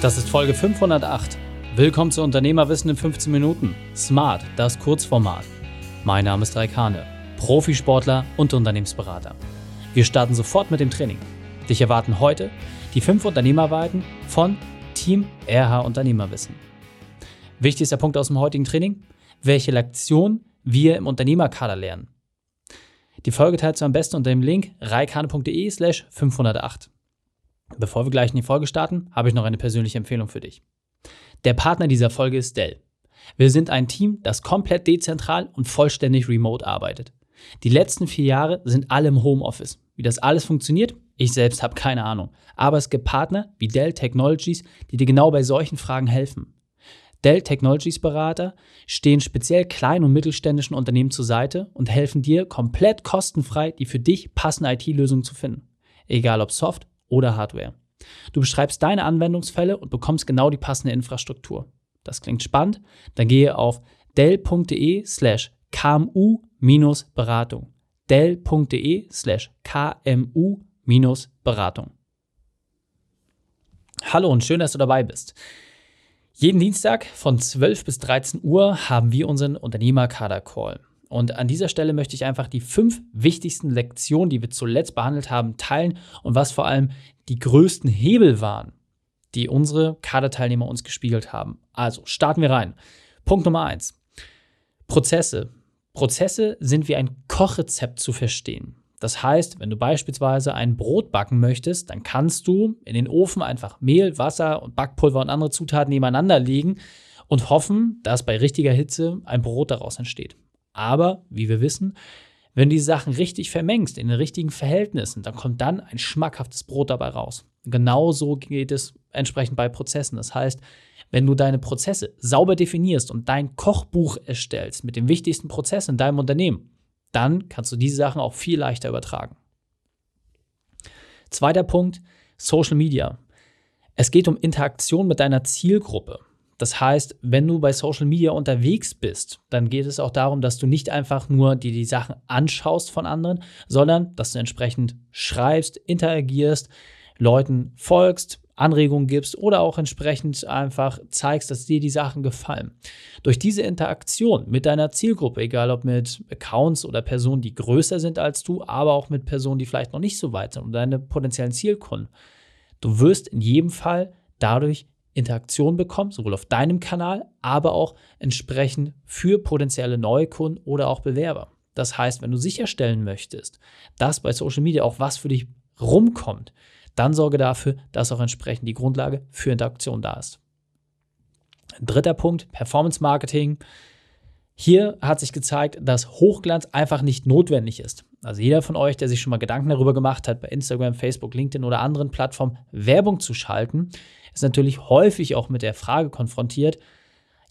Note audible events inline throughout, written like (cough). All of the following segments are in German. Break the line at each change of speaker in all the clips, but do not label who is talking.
Das ist Folge 508. Willkommen zu Unternehmerwissen in 15 Minuten. Smart, das Kurzformat. Mein Name ist Raikane, Profisportler und Unternehmensberater. Wir starten sofort mit dem Training. Dich erwarten heute die fünf Unternehmerweiten von Team RH Unternehmerwissen. Wichtigster Punkt aus dem heutigen Training, welche Lektion wir im Unternehmerkader lernen. Die Folge teilst du am besten unter dem Link reikane.de slash 508. Bevor wir gleich in die Folge starten, habe ich noch eine persönliche Empfehlung für dich. Der Partner dieser Folge ist Dell. Wir sind ein Team, das komplett dezentral und vollständig remote arbeitet. Die letzten vier Jahre sind alle im Homeoffice. Wie das alles funktioniert, ich selbst habe keine Ahnung. Aber es gibt Partner wie Dell Technologies, die dir genau bei solchen Fragen helfen. Dell Technologies Berater stehen speziell kleinen und mittelständischen Unternehmen zur Seite und helfen dir komplett kostenfrei die für dich passende IT-Lösung zu finden. Egal ob Soft oder Hardware. Du beschreibst deine Anwendungsfälle und bekommst genau die passende Infrastruktur. Das klingt spannend? Dann gehe auf dell.de slash kmu-beratung. dell.de slash kmu-beratung. Hallo und schön, dass du dabei bist. Jeden Dienstag von 12 bis 13 Uhr haben wir unseren Unternehmerkader-Call. Und an dieser Stelle möchte ich einfach die fünf wichtigsten Lektionen, die wir zuletzt behandelt haben, teilen und was vor allem die größten Hebel waren, die unsere Kaderteilnehmer uns gespiegelt haben. Also starten wir rein. Punkt Nummer eins: Prozesse. Prozesse sind wie ein Kochrezept zu verstehen. Das heißt, wenn du beispielsweise ein Brot backen möchtest, dann kannst du in den Ofen einfach Mehl, Wasser und Backpulver und andere Zutaten nebeneinander legen und hoffen, dass bei richtiger Hitze ein Brot daraus entsteht. Aber, wie wir wissen, wenn du die Sachen richtig vermengst, in den richtigen Verhältnissen, dann kommt dann ein schmackhaftes Brot dabei raus. Genauso geht es entsprechend bei Prozessen. Das heißt, wenn du deine Prozesse sauber definierst und dein Kochbuch erstellst mit den wichtigsten Prozessen in deinem Unternehmen, dann kannst du diese Sachen auch viel leichter übertragen. Zweiter Punkt, Social Media. Es geht um Interaktion mit deiner Zielgruppe. Das heißt, wenn du bei Social Media unterwegs bist, dann geht es auch darum, dass du nicht einfach nur dir die Sachen anschaust von anderen, sondern dass du entsprechend schreibst, interagierst, Leuten folgst, Anregungen gibst oder auch entsprechend einfach zeigst, dass dir die Sachen gefallen. Durch diese Interaktion mit deiner Zielgruppe, egal ob mit Accounts oder Personen, die größer sind als du, aber auch mit Personen, die vielleicht noch nicht so weit sind und deine potenziellen Zielkunden, du wirst in jedem Fall dadurch Interaktion bekommen, sowohl auf deinem Kanal, aber auch entsprechend für potenzielle Neukunden oder auch Bewerber. Das heißt, wenn du sicherstellen möchtest, dass bei Social Media auch was für dich rumkommt, dann sorge dafür, dass auch entsprechend die Grundlage für Interaktion da ist. Dritter Punkt, Performance Marketing. Hier hat sich gezeigt, dass Hochglanz einfach nicht notwendig ist. Also jeder von euch, der sich schon mal Gedanken darüber gemacht hat, bei Instagram, Facebook, LinkedIn oder anderen Plattformen Werbung zu schalten, ist natürlich häufig auch mit der Frage konfrontiert,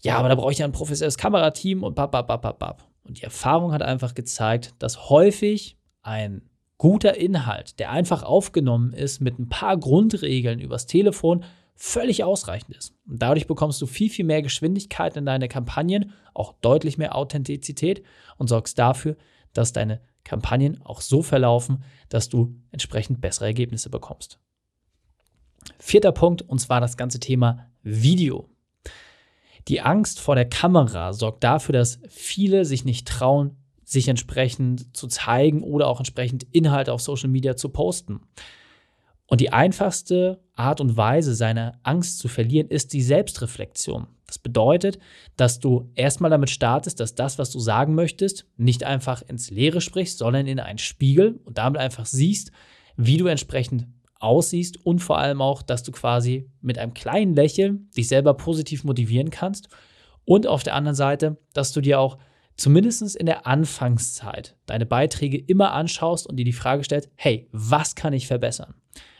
ja, aber da brauche ich ja ein professionelles Kamerateam und bap, bap, bap, bap, bap. Und die Erfahrung hat einfach gezeigt, dass häufig ein guter Inhalt, der einfach aufgenommen ist mit ein paar Grundregeln übers Telefon, völlig ausreichend ist. Und dadurch bekommst du viel, viel mehr Geschwindigkeit in deine Kampagnen, auch deutlich mehr Authentizität und sorgst dafür, dass deine Kampagnen auch so verlaufen, dass du entsprechend bessere Ergebnisse bekommst. Vierter Punkt, und zwar das ganze Thema Video. Die Angst vor der Kamera sorgt dafür, dass viele sich nicht trauen, sich entsprechend zu zeigen oder auch entsprechend Inhalte auf Social Media zu posten. Und die einfachste Art und Weise, seine Angst zu verlieren, ist die Selbstreflexion. Das bedeutet, dass du erstmal damit startest, dass das, was du sagen möchtest, nicht einfach ins Leere sprichst, sondern in einen Spiegel und damit einfach siehst, wie du entsprechend aussiehst und vor allem auch, dass du quasi mit einem kleinen Lächeln dich selber positiv motivieren kannst und auf der anderen Seite, dass du dir auch zumindest in der Anfangszeit deine Beiträge immer anschaust und dir die Frage stellst, hey, was kann ich verbessern?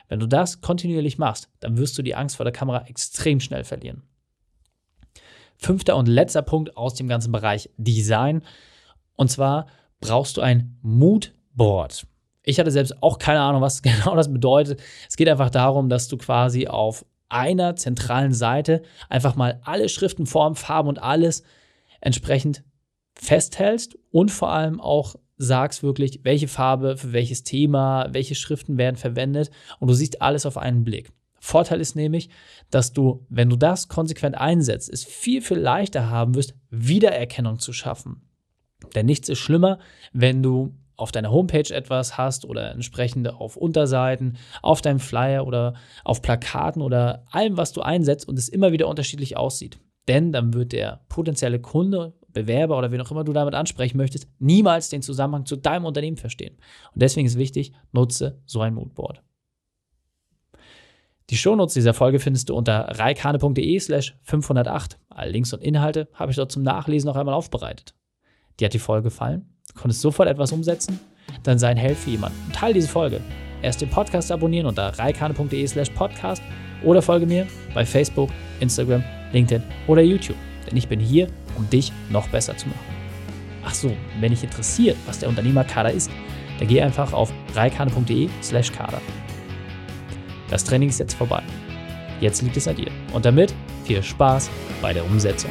Wenn du das kontinuierlich machst, dann wirst du die Angst vor der Kamera extrem schnell verlieren. Fünfter und letzter Punkt aus dem ganzen Bereich Design. Und zwar brauchst du ein Moodboard. Ich hatte selbst auch keine Ahnung, was (laughs) genau das bedeutet. Es geht einfach darum, dass du quasi auf einer zentralen Seite einfach mal alle Schriften, Formen, Farben und alles entsprechend festhältst und vor allem auch sagst wirklich, welche Farbe für welches Thema, welche Schriften werden verwendet und du siehst alles auf einen Blick. Vorteil ist nämlich, dass du, wenn du das konsequent einsetzt, es viel, viel leichter haben wirst, Wiedererkennung zu schaffen. Denn nichts ist schlimmer, wenn du auf deiner Homepage etwas hast oder entsprechend auf Unterseiten, auf deinem Flyer oder auf Plakaten oder allem, was du einsetzt und es immer wieder unterschiedlich aussieht. Denn dann wird der potenzielle Kunde, Bewerber oder wen auch immer du damit ansprechen möchtest, niemals den Zusammenhang zu deinem Unternehmen verstehen. Und deswegen ist wichtig, nutze so ein Moodboard. Die Shownotes dieser Folge findest du unter reikane.de slash 508. Alle Links und Inhalte habe ich dort zum Nachlesen noch einmal aufbereitet. Dir hat die Folge gefallen? Du konntest sofort etwas umsetzen? Dann sei ein Held für jemanden und teile diese Folge. Erst den Podcast abonnieren unter reikane.de slash podcast oder folge mir bei Facebook, Instagram, LinkedIn oder YouTube. Denn ich bin hier, um dich noch besser zu machen. Ach so, wenn dich interessiert, was der Unternehmerkader ist, dann geh einfach auf reikane.de slash kader. Das Training ist jetzt vorbei. Jetzt liegt es an dir. Und damit viel Spaß bei der Umsetzung.